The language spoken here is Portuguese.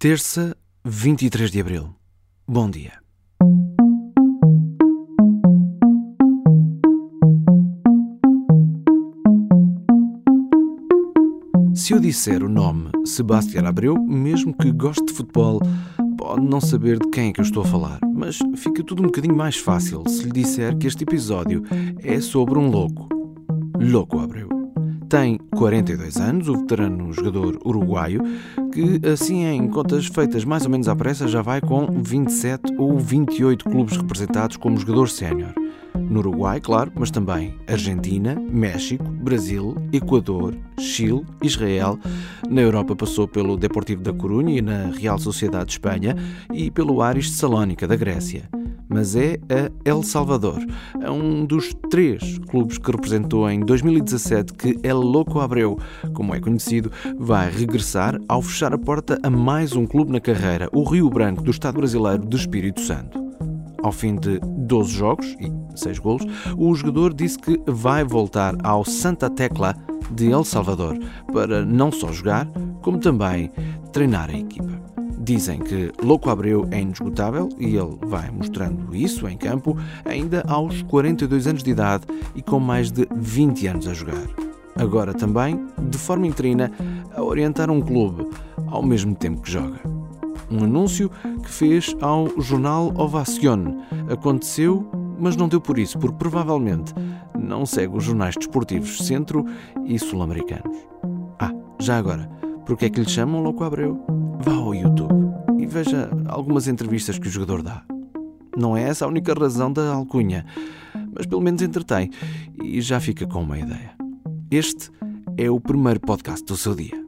Terça, 23 de abril. Bom dia. Se eu disser o nome Sebastião Abreu, mesmo que goste de futebol, pode não saber de quem é que eu estou a falar, mas fica tudo um bocadinho mais fácil se lhe disser que este episódio é sobre um louco. Louco Abreu. Tem 42 anos, o veterano jogador uruguaio, que, assim em contas feitas mais ou menos à pressa, já vai com 27 ou 28 clubes representados como jogador sénior. No Uruguai, claro, mas também Argentina, México, Brasil, Equador, Chile, Israel. Na Europa passou pelo Deportivo da Corunha e na Real Sociedade de Espanha e pelo Aris de Salónica da Grécia mas é a El Salvador, é um dos três clubes que representou em 2017 que El Loco Abreu, como é conhecido, vai regressar ao fechar a porta a mais um clube na carreira, o Rio Branco do Estado brasileiro do Espírito Santo. Ao fim de 12 jogos e 6 golos, o jogador disse que vai voltar ao Santa Tecla de El Salvador para não só jogar, como também treinar a equipa. Dizem que Louco Abreu é inesgotável e ele vai mostrando isso em campo ainda aos 42 anos de idade e com mais de 20 anos a jogar. Agora também, de forma interina, a orientar um clube ao mesmo tempo que joga. Um anúncio que fez ao jornal Ovacion. Aconteceu, mas não deu por isso, porque provavelmente não segue os jornais desportivos centro e sul-americanos. Ah, já agora, por que é que lhe chamam Louco Abreu? Vá ao YouTube e veja algumas entrevistas que o jogador dá. Não é essa a única razão da alcunha, mas pelo menos entretém e já fica com uma ideia. Este é o primeiro podcast do seu dia.